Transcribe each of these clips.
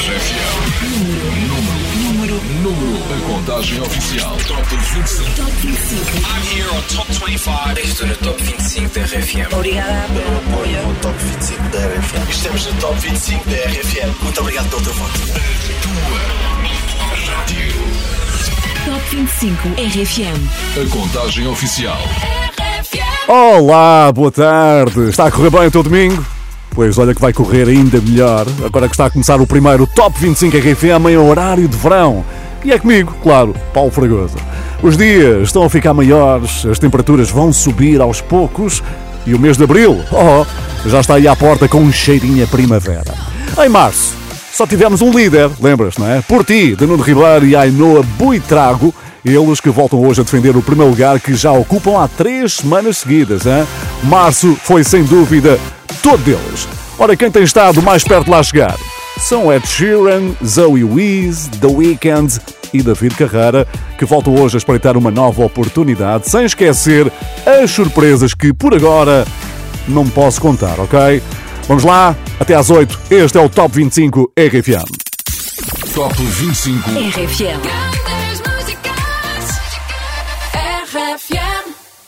RFM. Número, número, número. A contagem oficial. Top 25. Top 25. I'm here on Top 25. Estou no Top 25 da RFM. Obrigada pelo apoio. Top 25 da RFM. Estamos no Top 25 da RFM. Muito obrigado pelo teu voto. Tua rádio. Top 25 RFM. A contagem oficial. Olá, boa tarde. Está a correr bem o teu domingo? Pois olha que vai correr ainda melhor, agora que está a começar o primeiro Top 25 RFM em horário de verão. E é comigo, claro, Paulo Fragoso. Os dias estão a ficar maiores, as temperaturas vão subir aos poucos e o mês de abril, oh, já está aí à porta com um cheirinho a primavera. Em março, só tivemos um líder, lembras, não é? Por ti, de Ribeiro e Ainoa Buitrago, eles que voltam hoje a defender o primeiro lugar que já ocupam há três semanas seguidas. Hein? Março foi sem dúvida todo deles. Ora, quem tem estado mais perto de lá chegar? São Ed Sheeran, Zoe Wees, The Weeknd e David Carrara, que voltam hoje a espreitar uma nova oportunidade, sem esquecer as surpresas que por agora não posso contar, ok? Vamos lá, até às 8. Este é o Top 25 RFM. Top 25. RFM.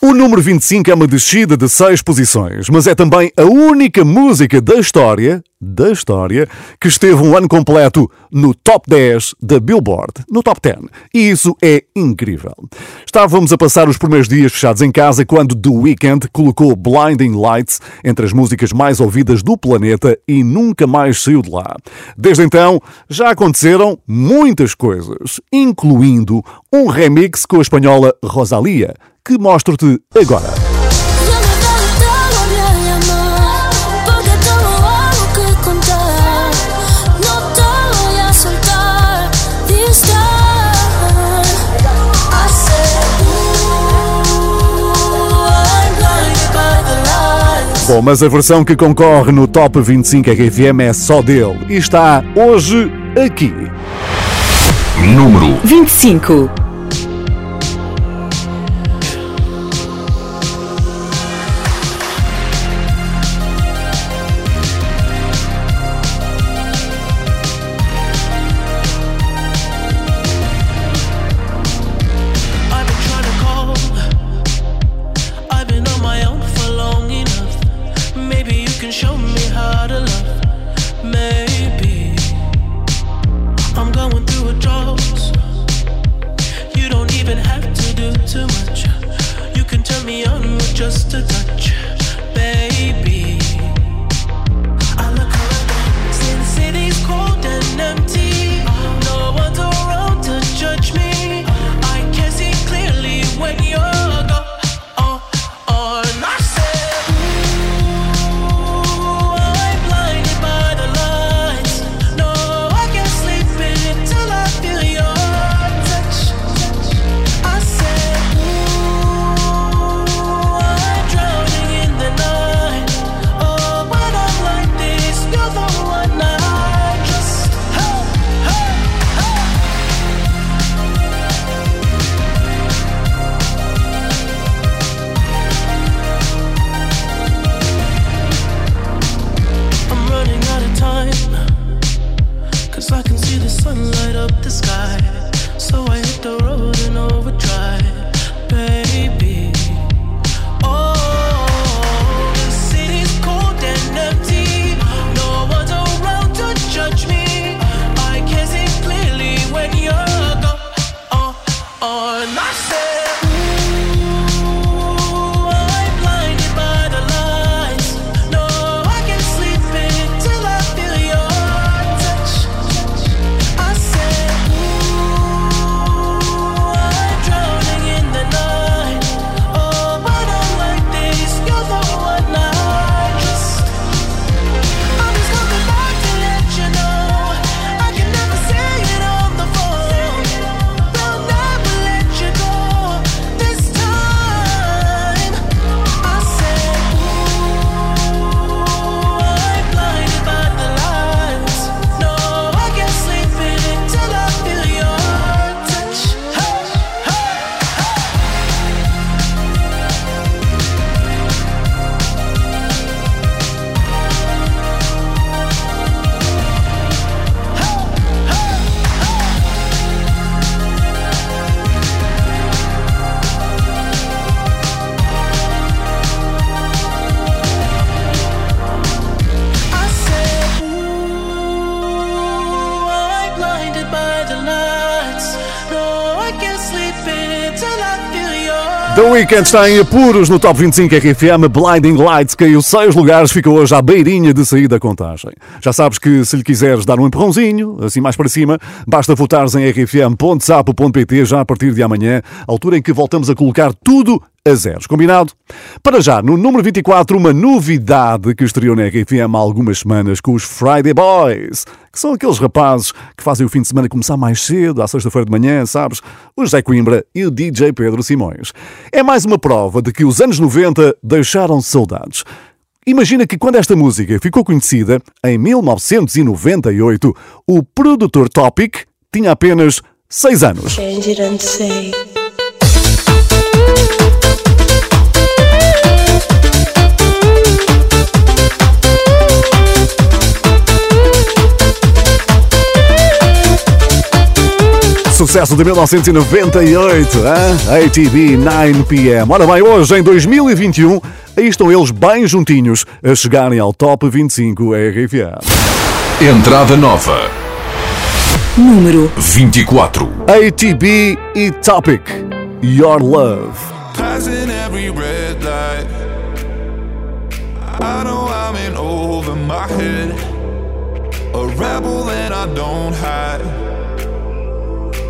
O número 25 é uma descida de 6 posições, mas é também a única música da história, da história, que esteve um ano completo no top 10 da Billboard, no top 10. E isso é incrível. Estávamos a passar os primeiros dias fechados em casa quando The Weeknd colocou Blinding Lights entre as músicas mais ouvidas do planeta e nunca mais saiu de lá. Desde então, já aconteceram muitas coisas, incluindo um remix com a espanhola Rosalia que mostro-te agora. Bom, mas a versão que concorre no Top 25 RFM é só dele e está hoje aqui. Número 25. The Weeknd está em apuros no Top 25 RFM. Blinding Lights caiu seis lugares, fica hoje à beirinha de sair da contagem. Já sabes que se lhe quiseres dar um empurrãozinho, assim mais para cima, basta votares em rfm.sapo.pt já a partir de amanhã, altura em que voltamos a colocar tudo a zeros. Combinado? Para já, no número 24, uma novidade que estreou na RFM há algumas semanas com os Friday Boys, que são aqueles rapazes que fazem o fim de semana começar mais cedo, à sexta-feira de manhã, sabes? O José Coimbra e o DJ Pedro Simões. É mais uma prova de que os anos 90 deixaram saudades. Imagina que quando esta música ficou conhecida, em 1998, o produtor Topic tinha apenas 6 anos. Change it and say. Sucesso de 1998, hein? ATV 9pm. Ora bem, hoje em 2021, aí estão eles bem juntinhos a chegarem ao Top 25 RFM. Entrada nova. Número 24. ATB e Topic, Your Love. Passing every red light. I know I'm in over my head. A rebel and I don't hide.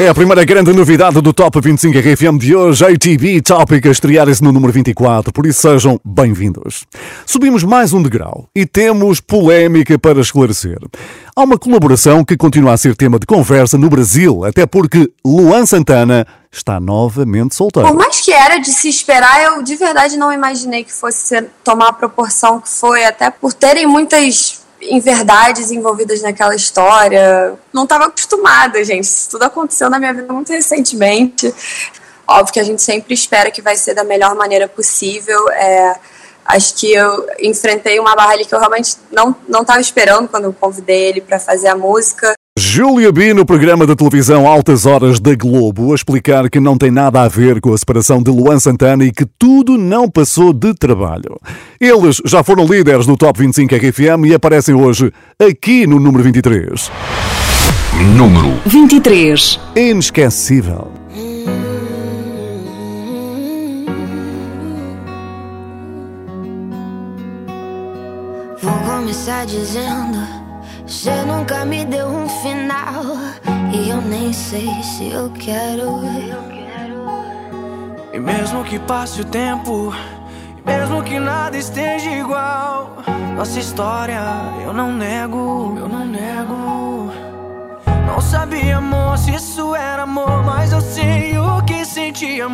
É a primeira grande novidade do Top 25 RFM de hoje, ATV Topic a estrear-se no número 24, por isso sejam bem-vindos. Subimos mais um degrau e temos polémica para esclarecer. Há uma colaboração que continua a ser tema de conversa no Brasil, até porque Luan Santana está novamente solteiro. Por mais que era de se esperar, eu de verdade não imaginei que fosse tomar a proporção que foi, até por terem muitas inverdades envolvidas naquela história. Não estava acostumada, gente. Isso tudo aconteceu na minha vida muito recentemente. Óbvio que a gente sempre espera que vai ser da melhor maneira possível. É, acho que eu enfrentei uma barra ali que eu realmente não não estava esperando quando eu convidei ele para fazer a música. Júlia B no programa da televisão Altas Horas da Globo a explicar que não tem nada a ver com a separação de Luan Santana e que tudo não passou de trabalho. Eles já foram líderes do Top 25 RFM e aparecem hoje aqui no número 23. Número 23. Inesquecível. Vou começar dizendo: Você nunca me deu um final. E eu nem sei se eu quero. E mesmo que passe o tempo, e mesmo que nada esteja igual. Nossa história, eu não nego, eu não nego. Não sabia, amor, se isso era amor, mas eu sei o que e eu,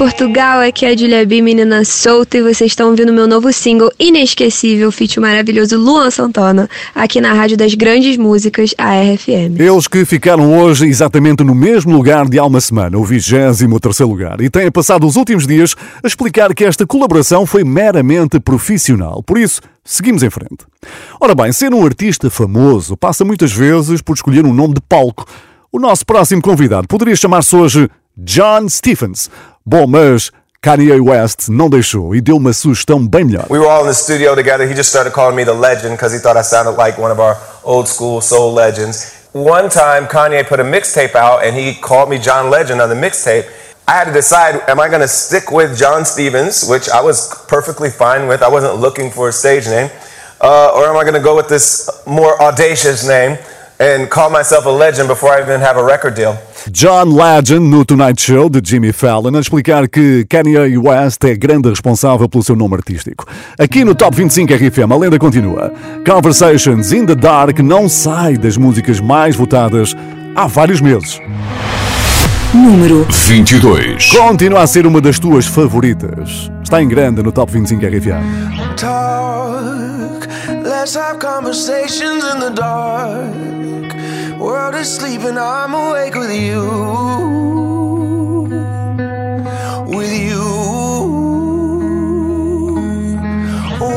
Portugal, aqui é a Julia B, menina solta, e vocês estão ouvindo meu novo single Inesquecível, feat maravilhoso Luan Santana, aqui na Rádio das Grandes Músicas, a RFM. Eles que ficaram hoje exatamente no mesmo lugar de há uma semana, o 23 lugar, e têm passado os últimos dias a explicar que esta colaboração foi meramente profissional. Por isso, seguimos em frente. Ora bem, ser um artista famoso passa muitas vezes por escolher um nome de palco. O nosso próximo convidado poderia chamar-se hoje John Stephens. Bom, mas Kanye West não deixou e deu uma sugestão bem melhor. We were all in the studio together. He just started calling me the legend because he thought I sounded like one of our old school soul legends. One time, Kanye put a mixtape out and he called me John Legend on the mixtape. I had to decide am I going to stick with John Stevens, which I was perfectly fine with, I wasn't looking for a stage name, uh, or am I going to go with this more audacious name and call myself a legend before I even have a record deal? John Legend no Tonight Show de Jimmy Fallon a explicar que Kanye West é grande responsável pelo seu nome artístico. Aqui no Top 25 RFM a lenda continua. Conversations in the Dark não sai das músicas mais votadas há vários meses. Número 22. Continua a ser uma das tuas favoritas. Está em grande no Top 25 RFM. talk. Let's have conversations in the dark. World is sleeping, I'm awake with you. With you.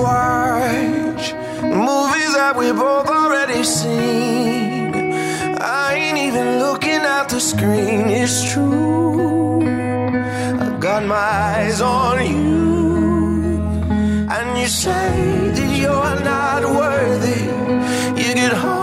Watch movies that we both already seen. I ain't even looking at the screen, it's true. I got my eyes on you. And you say that you're not worthy. You get hung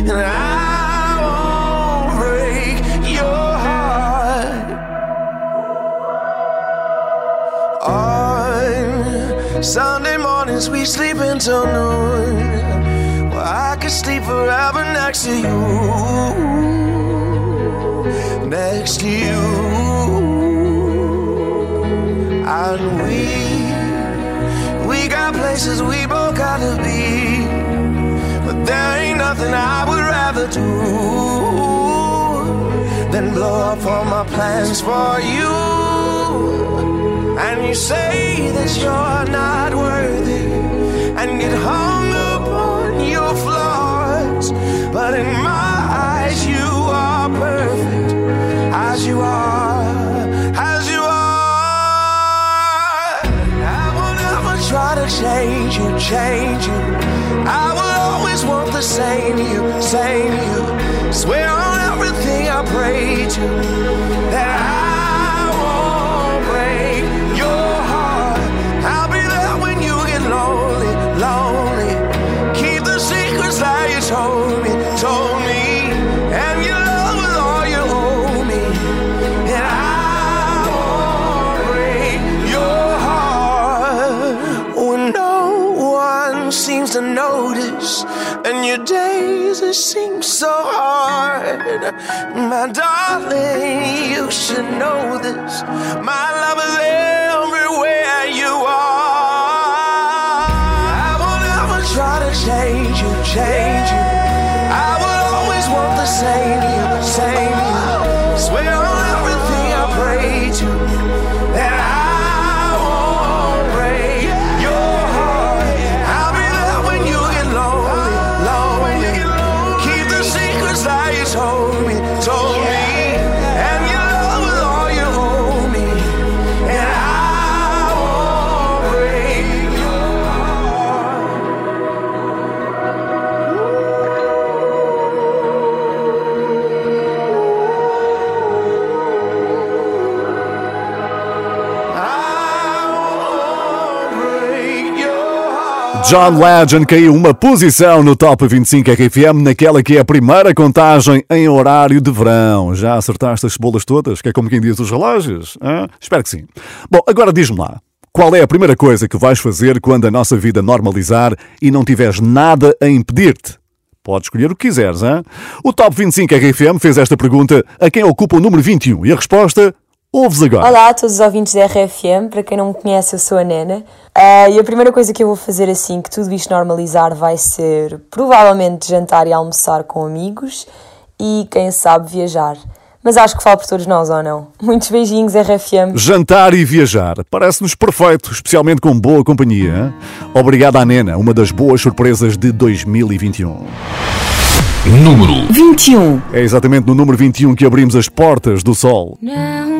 And I won't break your heart. On Sunday mornings, we sleep until noon. Well, I could sleep forever next to you. Next to you. And we, we got places we both gotta be. But there nothing I would rather do than blow up all my plans for you. And you say that you're not worthy and get hung up on your flaws. But in my eyes, you are perfect as you are, as you are. I will never try to change you, change you. I will always want the same you, same you. Swear on everything I pray to that I it seems so hard. My darling, you should know this. My love is John Legend caiu uma posição no Top 25 RFM naquela que é a primeira contagem em horário de verão. Já acertaste as cebolas todas? Que é como quem diz os relógios? hã? Espero que sim. Bom, agora diz-me lá. Qual é a primeira coisa que vais fazer quando a nossa vida normalizar e não tiveres nada a impedir-te? Podes escolher o que quiseres, hein? O Top 25 RFM fez esta pergunta a quem ocupa o número 21 e a resposta ouves agora. Olá a todos os ouvintes da RFM, para quem não me conhece, eu sou a Nena. Ah, e a primeira coisa que eu vou fazer assim que tudo isto normalizar vai ser provavelmente jantar e almoçar com amigos e, quem sabe, viajar. Mas acho que falo por todos nós, ou não? Muitos beijinhos, RFM. Jantar e viajar. Parece-nos perfeito, especialmente com boa companhia. Obrigado à Nena, uma das boas surpresas de 2021. Número 21. É exatamente no número 21 que abrimos as portas do sol. Não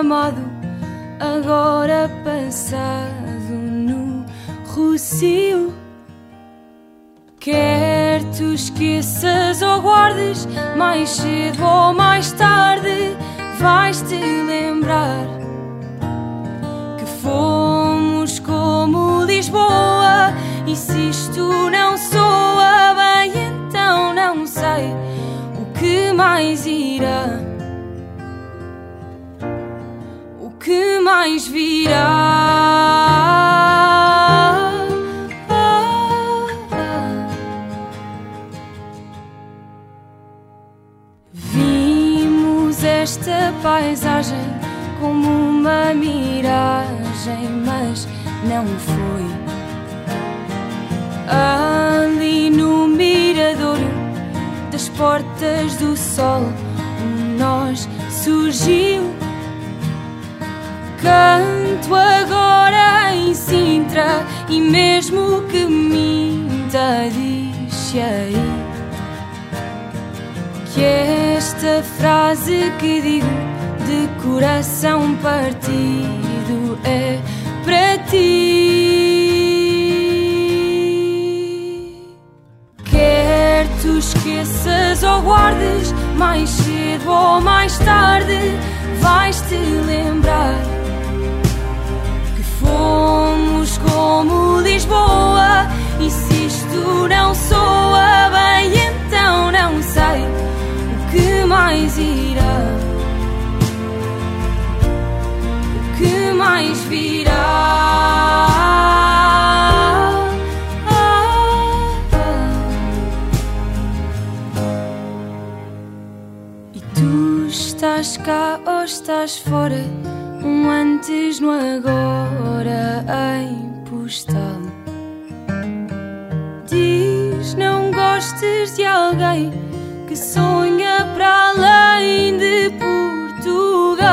Amado, agora passado no Rocio. Quer tu esqueças ou guardes, mais cedo ou mais tarde vais-te lembrar que fomos como Lisboa. E se isto não soa bem, então não sei o que mais irá. Que mais virá? Vimos esta paisagem como uma miragem, mas não foi. Ali no mirador das portas do sol, um nós surgiu. Canto agora em Sintra e mesmo que minta, diz aí que esta frase que digo de coração partido é para ti. Quer tu esqueças ou guardes, mais cedo ou mais tarde vais te lembrar que fomos como Lisboa. E se isto não soa bem, então não sei o que mais irá. O que mais virá. Estás cá ou estás fora? Antes no agora em postal. Diz não gostes de alguém que sonha para além de Portugal.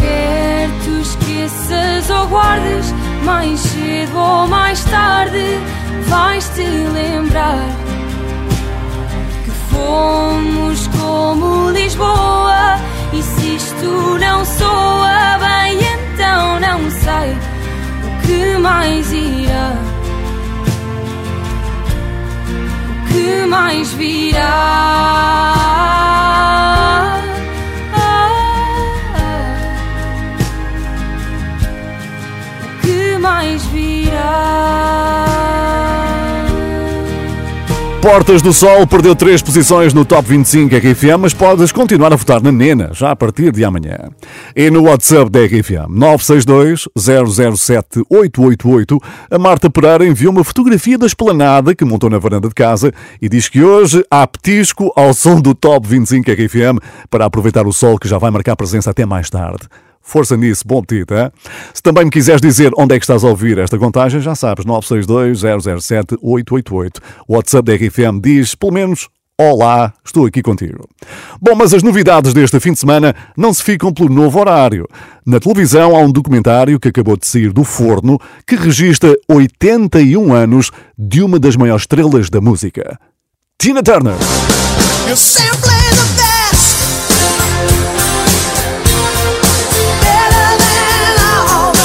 Quer tu esqueças ou guardes, mais cedo ou mais tarde vais te lembrar que fomos como Lisboa. E se isto não soa bem, então não sei o que mais irá. O que mais virá. Mais virá. Portas do Sol perdeu três posições no Top 25 RFM, mas podes continuar a votar na Nena, já a partir de amanhã. E no WhatsApp da RFM, 962-007-888, a Marta Pereira enviou uma fotografia da esplanada que montou na varanda de casa e diz que hoje há petisco ao som do Top 25 RFM para aproveitar o sol que já vai marcar presença até mais tarde. Força nisso, bom apetite, hein? Se também me quiseres dizer onde é que estás a ouvir esta contagem, já sabes, 962-007-888. O WhatsApp da RFM diz, pelo menos, Olá, estou aqui contigo. Bom, mas as novidades deste fim de semana não se ficam pelo novo horário. Na televisão há um documentário que acabou de sair do forno que registra 81 anos de uma das maiores estrelas da música, Tina Turner.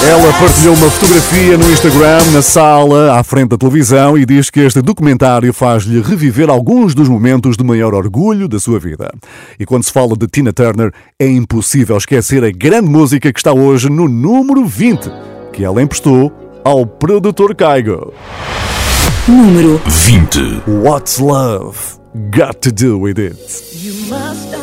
Ela partilhou uma fotografia no Instagram, na sala, à frente da televisão, e diz que este documentário faz-lhe reviver alguns dos momentos de maior orgulho da sua vida. E quando se fala de Tina Turner, é impossível esquecer a grande música que está hoje no número 20, que ela emprestou ao produtor Kygo. Número 20. What's Love Got to Do With It?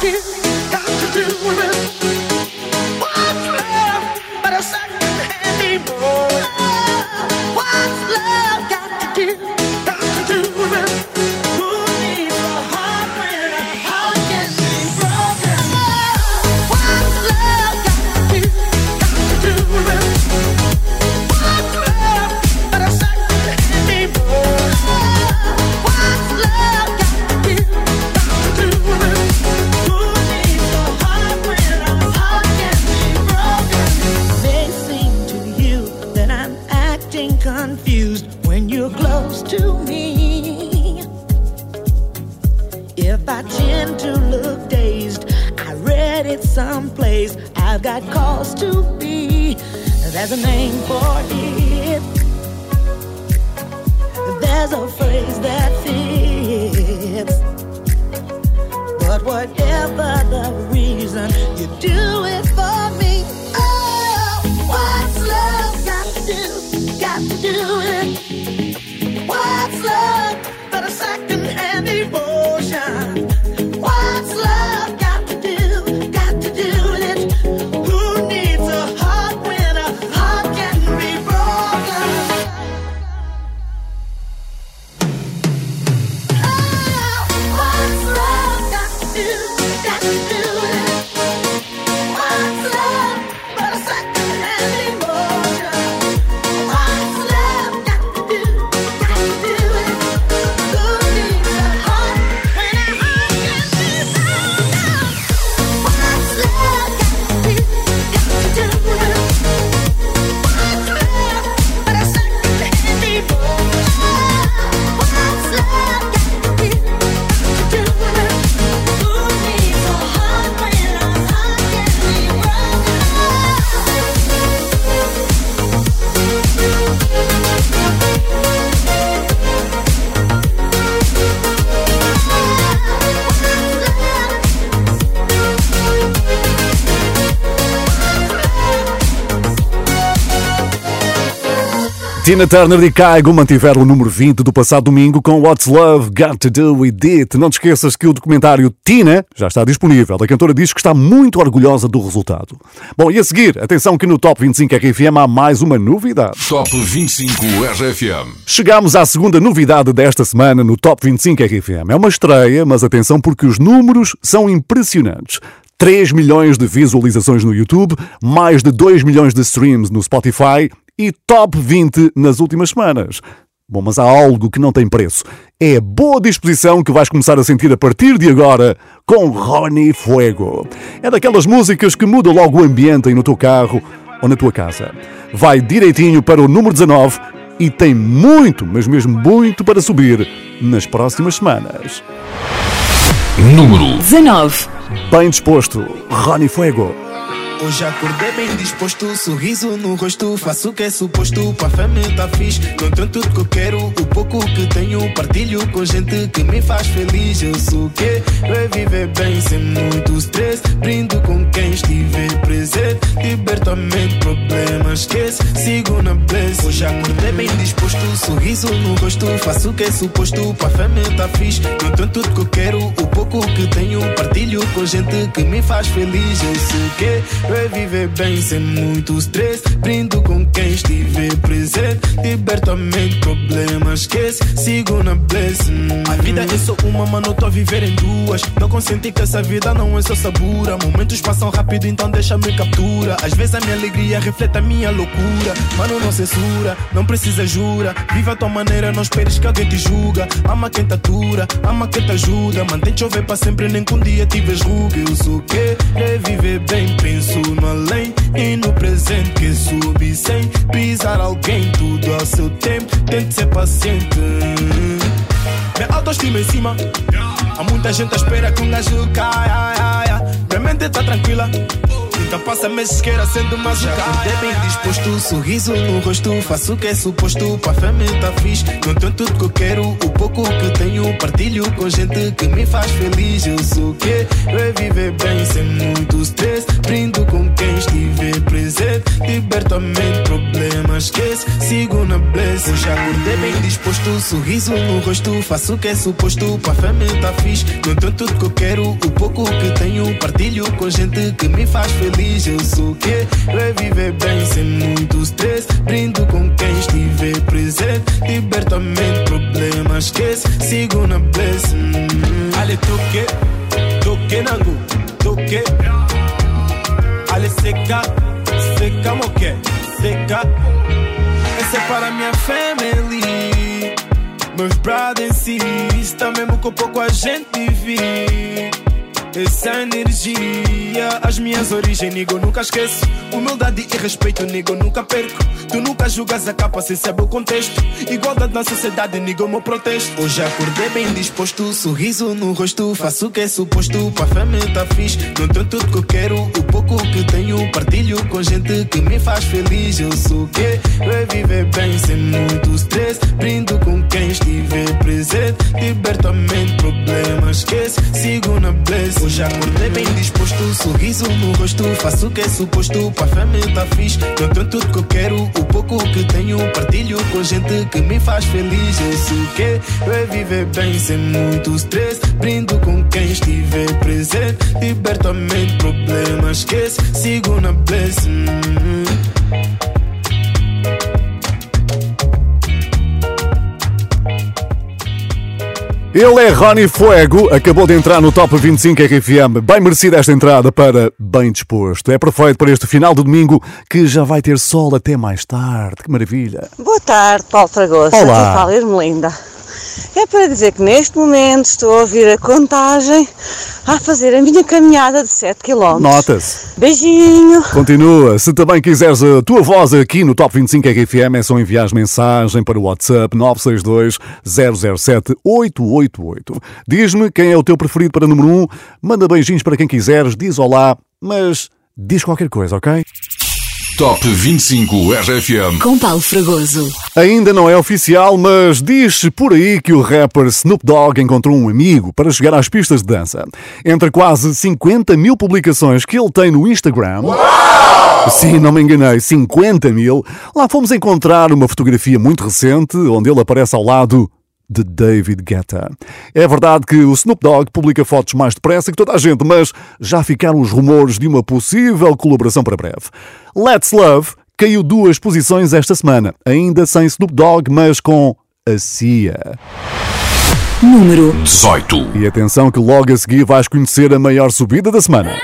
do got to do with it? Tina Turner e Caigo mantiveram o número 20 do passado domingo com What's Love Got to Do With It. Não te esqueças que o documentário Tina já está disponível. A cantora diz que está muito orgulhosa do resultado. Bom, e a seguir, atenção que no Top 25 RFM há mais uma novidade. Top 25 RFM. Chegamos à segunda novidade desta semana no Top 25 RFM. É uma estreia, mas atenção porque os números são impressionantes. 3 milhões de visualizações no YouTube, mais de 2 milhões de streams no Spotify e top 20 nas últimas semanas. Bom, mas há algo que não tem preço. É a boa disposição que vais começar a sentir a partir de agora com Rony Fuego. É daquelas músicas que mudam logo o ambiente aí no teu carro ou na tua casa. Vai direitinho para o número 19 e tem muito, mas mesmo muito para subir nas próximas semanas. Número 19. Bem disposto, Rony Fuego. Hoje acordei bem disposto, sorriso no rosto, faço o que é suposto, pra fama tá fixe. Tudo que eu quero, o pouco que tenho, partilho com gente que me faz feliz. Eu sou o? Eu é viver bem sem muito stress, brindo com quem estiver presente, liberto a mente, problemas esquece, sigo na bless. Hoje acordei bem disposto, sorriso no rosto, faço o que é suposto, pra fama tá fixe. Tudo que eu quero, o pouco que tenho, partilho com gente que me faz feliz. Eu sou o que? Eu é viver bem sem muito stress. Brindo com quem estiver presente. Liberto a mente, problemas esquece. Sigo na bless. Hum. A vida é só uma, mano, tô a viver em duas. Não consenti que essa vida não é só sabura. Momentos passam rápido, então deixa-me captura. Às vezes a minha alegria reflete a minha loucura. Mano, não censura, não precisa jura. Viva a tua maneira, não esperes que alguém te julga. Ama quem te atura, ama quem te ajuda. Mantém chover para sempre, nem que um dia tiveres ruga. Eu sou quê? É viver bem, penso no além e no presente que subi sem pisar alguém. Tudo ao seu tempo, tente ser paciente. Minha autoestima em cima. Há muita gente à espera que um gajo caia. Minha mente tá tranquila. Então passa meses queira sendo mais Já acordei bem disposto, sorriso no rosto Faço o que é suposto, pra fama tá fixe Não tenho tudo que eu quero, o pouco que tenho Partilho com gente que me faz feliz. Eu sou o que? Eu é viver bem sem muito stress. Brindo com quem estiver presente Liberto a mente, problemas esquece. Sigo na bless. Hoje acordei bem disposto, sorriso no rosto Faço o que é suposto, pra fama tá fixe Não tenho tudo que eu quero, o pouco que tenho Partilho com gente que me faz feliz Eu sou o? Eu é viver bem sem muito stress Brindo com quem estiver presente. Liberto a mente, problemas esquece. Sigo na bless hum. Ale toque, toque nangu, toque Ale seca, seca moque, seca. Essa é para minha family. Meus brothers and sisters mesmo com pouco a gente vive essa energia, as minhas origens, nego, nunca esqueço. Humildade e respeito, nego, nunca perco. Tu nunca julgas a capa sem saber o contexto. Igualdade na sociedade, nego, meu protesto. Hoje acordei bem disposto, sorriso no rosto. Faço o que é suposto, pra fama tá fixe. Não tenho tudo que eu quero, o pouco que tenho. Partilho com gente que me faz feliz. Eu sou que? É viver bem sem muito stress. Brindo com quem estiver presente. Liberto a mente, problemas esquece. Sigo na bless. Sorriso no rosto, faço o que é suposto, para a família tá fixe. Não tenho tudo que eu quero, o pouco que tenho, partilho com gente que me faz feliz. Eu sei que é viver bem sem muito stress. Brindo com quem estiver presente, liberta a mente, problemas, esquece, sigo na blessing. Ele é Rony Fuego, acabou de entrar no Top 25 RFM. Bem merecida esta entrada para Bem Disposto. É perfeito para este final de domingo que já vai ter sol até mais tarde. Que maravilha. Boa tarde, Paulo Fragoso. Olá. Aqui fala Ermelinda. É para dizer que neste momento estou a ouvir a contagem a fazer a minha caminhada de 7 km. Nota-se. Beijinho. Continua. Se também quiseres a tua voz aqui no Top 25 RFM, é só enviar mensagem para o WhatsApp 962 007 888. Diz-me quem é o teu preferido para número 1, manda beijinhos para quem quiseres, diz olá, mas diz qualquer coisa, ok? Top 25 RFM. Com Paulo Fragoso. Ainda não é oficial, mas diz-se por aí que o rapper Snoop Dogg encontrou um amigo para chegar às pistas de dança. Entre quase 50 mil publicações que ele tem no Instagram. Sim, não me enganei, 50 mil. Lá fomos encontrar uma fotografia muito recente onde ele aparece ao lado de David Guetta. É verdade que o Snoop Dogg publica fotos mais depressa que toda a gente, mas já ficaram os rumores de uma possível colaboração para breve. Let's Love caiu duas posições esta semana, ainda sem Snoop Dogg, mas com a Cia. Número 18. E atenção que logo a seguir vais conhecer a maior subida da semana.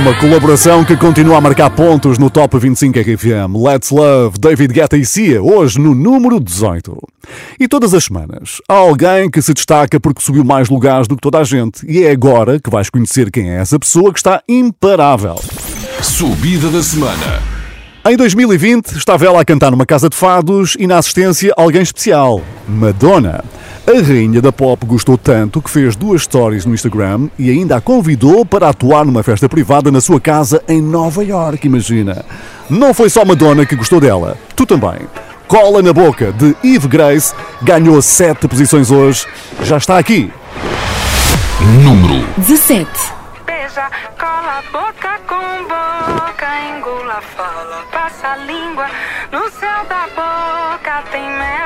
Uma colaboração que continua a marcar pontos no Top 25 RFM. Let's Love, David Guetta e Cia, hoje no número 18. E todas as semanas, há alguém que se destaca porque subiu mais lugares do que toda a gente. E é agora que vais conhecer quem é essa pessoa que está imparável. Subida da semana. Em 2020, estava ela a cantar numa casa de fados e na assistência alguém especial, Madonna. A rainha da pop gostou tanto que fez duas stories no Instagram e ainda a convidou para atuar numa festa privada na sua casa em Nova York, imagina. Não foi só Madonna que gostou dela, tu também. Cola na Boca, de Eve Grace, ganhou sete posições hoje, já está aqui. Número 17. Beija, cola a boca com boca, engula, fala, passa a língua. No céu da boca tem mel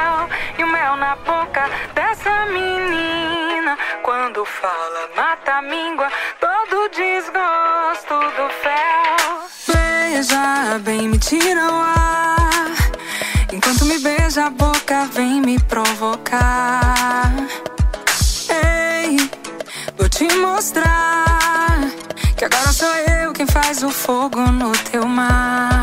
menina. Quando fala, mata a míngua, todo desgosto do fel. Beija bem, me tira o ar. Enquanto me beija a boca, vem me provocar. Ei, vou te mostrar que agora sou eu quem faz o fogo no teu mar.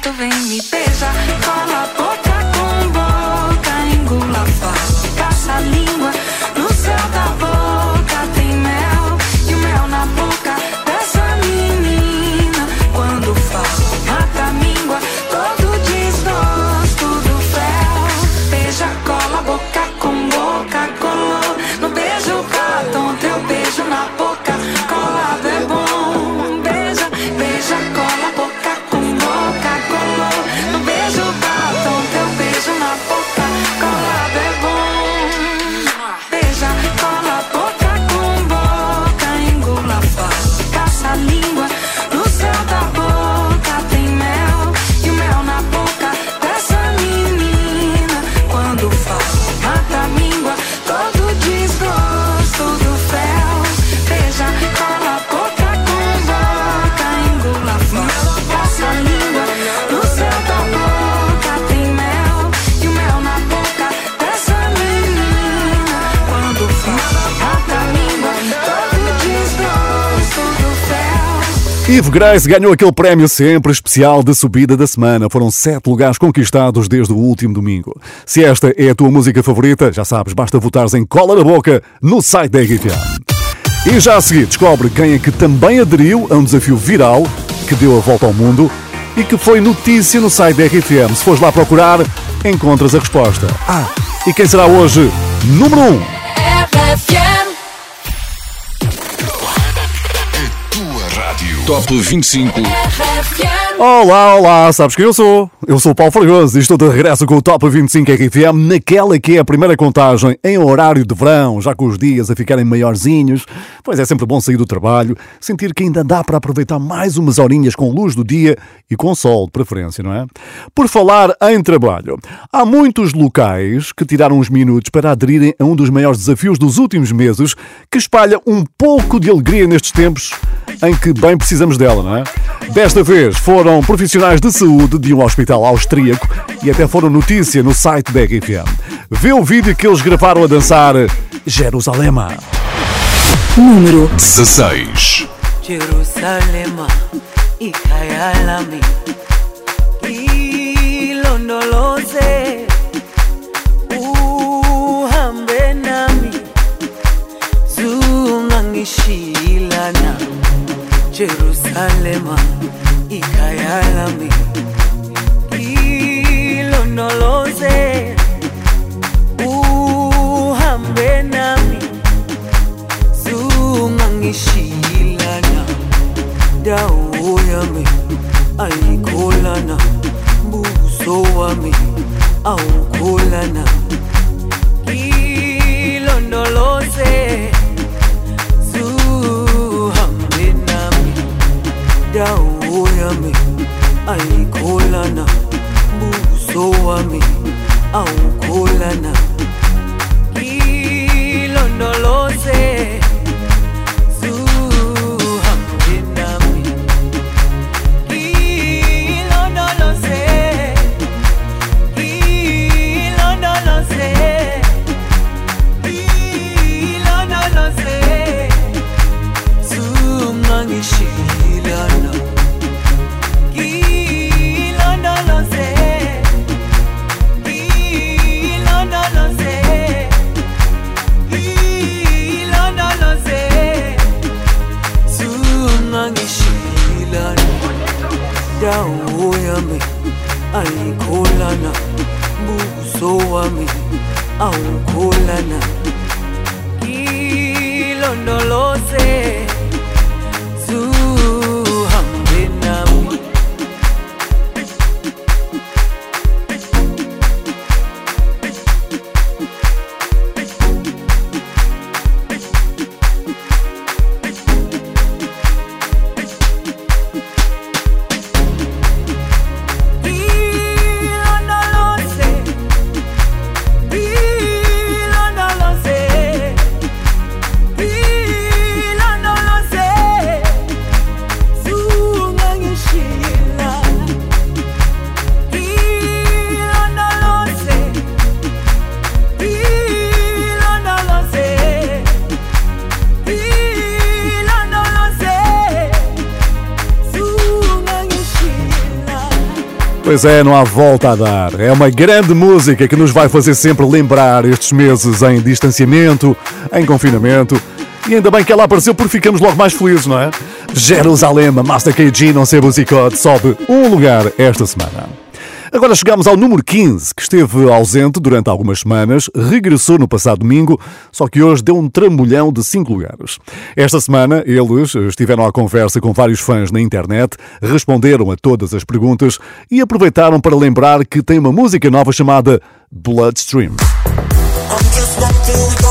Perto, vem Eve Grace ganhou aquele prémio sempre especial de subida da semana. Foram sete lugares conquistados desde o último domingo. Se esta é a tua música favorita, já sabes, basta votares em Cola na Boca no site da RFM. E já a seguir, descobre quem é que também aderiu a um desafio viral que deu a volta ao mundo e que foi notícia no site da RFM. Se fores lá procurar, encontras a resposta. Ah, e quem será hoje número 1? Um? Top 25. Olá, olá, sabes quem eu sou? Eu sou o Paulo Fragoso e estou de regresso com o Top 25 RFM naquela que é a primeira contagem em horário de verão, já com os dias a ficarem maiorzinhos. Pois é sempre bom sair do trabalho, sentir que ainda dá para aproveitar mais umas horinhas com luz do dia e com sol de preferência, não é? Por falar em trabalho, há muitos locais que tiraram uns minutos para aderirem a um dos maiores desafios dos últimos meses que espalha um pouco de alegria nestes tempos em que bem precisamos dela, não é? Desta vez foram profissionais de saúde de um hospital austríaco e até foram notícia no site da RFM. Vê o vídeo que eles gravaram a dançar Jerusalema. Número 16 Jerusalema ikayalami ilondoloze uhambe nami zungangishilana Jerusalema ikhaya lami ilondoloze uhambe nami. Zungangishilana dawo yami ayikholana buso wami awukholana ilondoloze dawo yami ayikholana buso wami awukholana. Ilondoloze dawo yami ayikholana buso wami awukholana ilondoloze Pois é, não há volta a dar. É uma grande música que nos vai fazer sempre lembrar estes meses em distanciamento, em confinamento. E ainda bem que ela apareceu porque ficamos logo mais felizes, não é? Jerusalém, Master KG, não sei musicote, sobe um lugar esta semana. Agora chegamos ao número 15, que esteve ausente durante algumas semanas, regressou no passado domingo, só que hoje deu um trambolhão de 5 lugares. Esta semana, eles estiveram à conversa com vários fãs na internet, responderam a todas as perguntas e aproveitaram para lembrar que tem uma música nova chamada Bloodstream. Se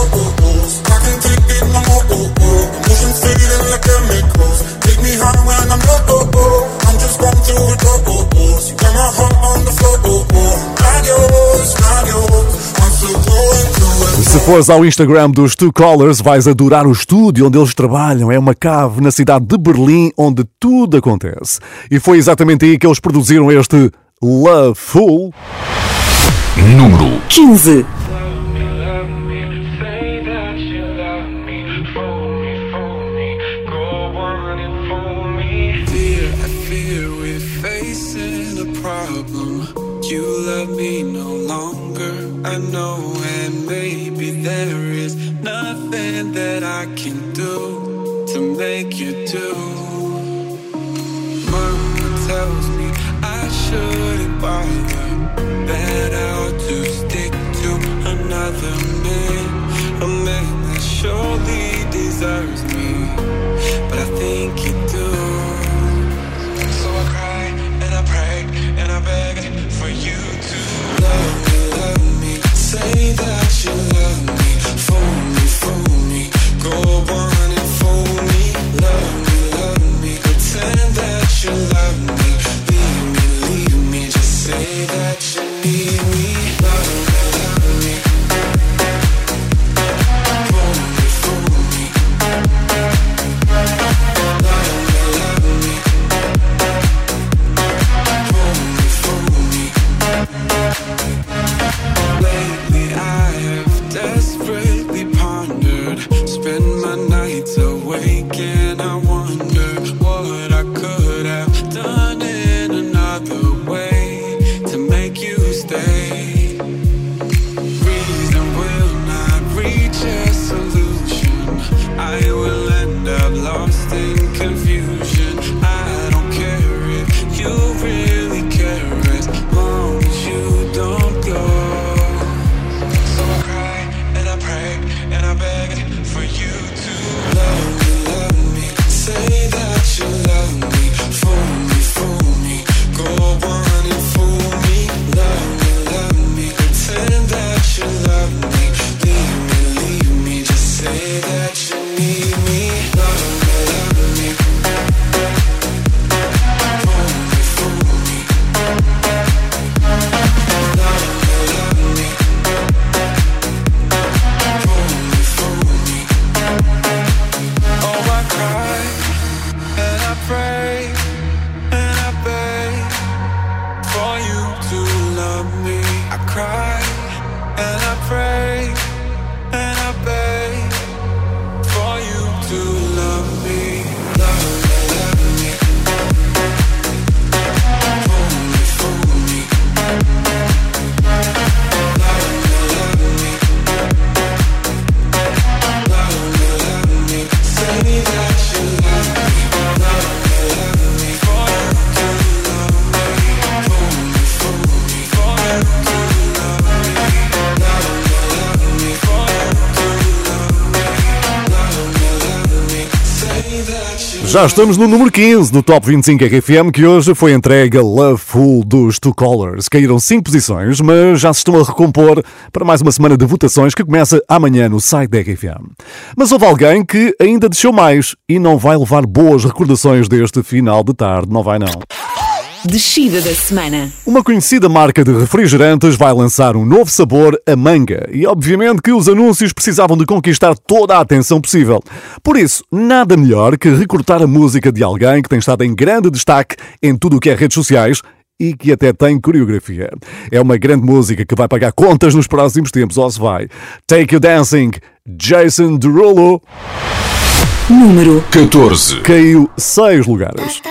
fores ao Instagram dos Two Colors, vais adorar o estúdio onde eles trabalham. É uma cave na cidade de Berlim onde tudo acontece. E foi exatamente aí que eles produziram este Love Full. Número 15. Fear, I fear we're facing a problem. You love me no longer. I know, and maybe there is nothing that I can do to make you do. Mama tells me I shouldn't bother. That I ought to stick to another man, a man that surely deserves should Já estamos no número 15 do Top 25 RFM, que hoje foi entregue a Loveful dos Two Colors. Caíram 5 posições, mas já se estão a recompor para mais uma semana de votações que começa amanhã no site da RFM. Mas houve alguém que ainda desceu mais e não vai levar boas recordações deste final de tarde, não vai não. Descida da semana. Uma conhecida marca de refrigerantes vai lançar um novo sabor, a manga, e obviamente que os anúncios precisavam de conquistar toda a atenção possível. Por isso, nada melhor que recortar a música de alguém que tem estado em grande destaque em tudo o que é redes sociais e que até tem coreografia. É uma grande música que vai pagar contas nos próximos tempos, ou se vai. Take You Dancing, Jason Derulo. Número 14. Caiu 6 lugares.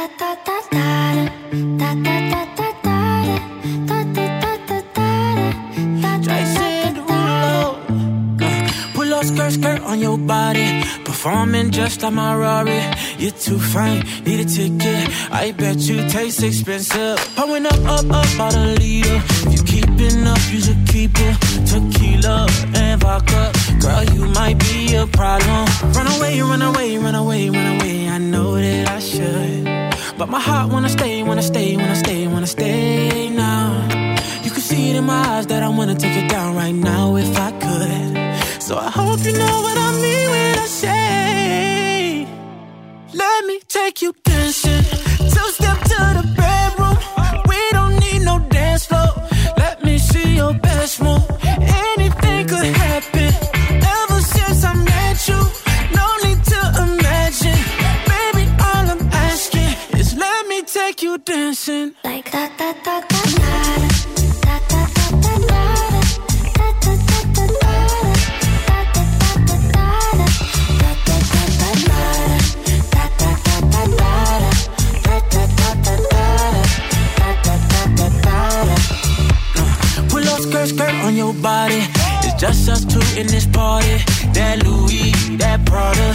Skirt, skirt on your body. Performing just like my Rari. You're too fine, need a ticket. I bet you taste expensive. Pouring up, up, up, about a liter. If you keeping up, you should keep it. Tequila and vodka. Girl, you might be a problem. Run away, run away, run away, run away. I know that I should. But my heart wanna stay, wanna stay, wanna stay, wanna stay now. You can see it in my eyes that I wanna take it down right now if I could. So I hope you know what I mean when I say, Let me take you dancing. Two step to the bedroom. We don't need no dance floor. Let me see your best move. Anything could happen. Dancing. Like that, that, that, that, Pull up skirt, skirt on your body. It's just us two in this party. That Louis, that Prada,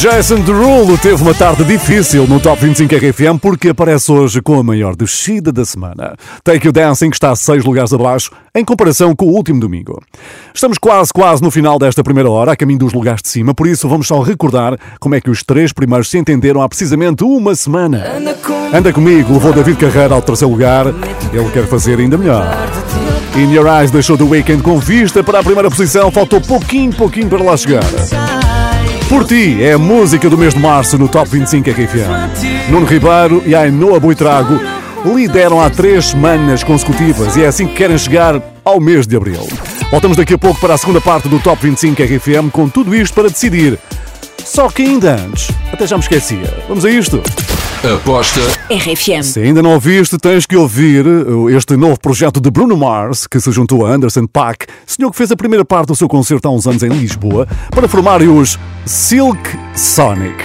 Jason Derulo teve uma tarde difícil no Top 25 RFM porque aparece hoje com a maior descida da semana. Take You Dancing está a 6 lugares abaixo em comparação com o último domingo. Estamos quase, quase no final desta primeira hora, a caminho dos lugares de cima, por isso vamos só recordar como é que os três primeiros se entenderam há precisamente uma semana. Anda comigo, levou David Carreira ao terceiro lugar, ele quer fazer ainda melhor. In Your Eyes deixou The Weekend com vista para a primeira posição, faltou pouquinho, pouquinho para lá chegar. Por ti é a música do mês de março no Top 25 RFM. Nuno Ribeiro e Ainoa Buitrago lideram há três semanas consecutivas e é assim que querem chegar ao mês de abril. Voltamos daqui a pouco para a segunda parte do Top 25 RFM com tudo isto para decidir. Só que ainda antes, até já me esquecia. Vamos a isto. Aposta RFM. Se ainda não ouviste, tens que ouvir uh, este novo projeto de Bruno Mars, que se juntou a Anderson Paak, senhor que fez a primeira parte do seu concerto há uns anos em Lisboa, para formarem os Silk Sonic.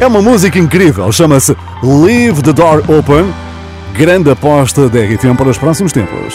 É uma música incrível, chama-se Leave the Door Open, grande aposta da RFM para os próximos tempos.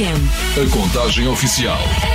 A contagem oficial.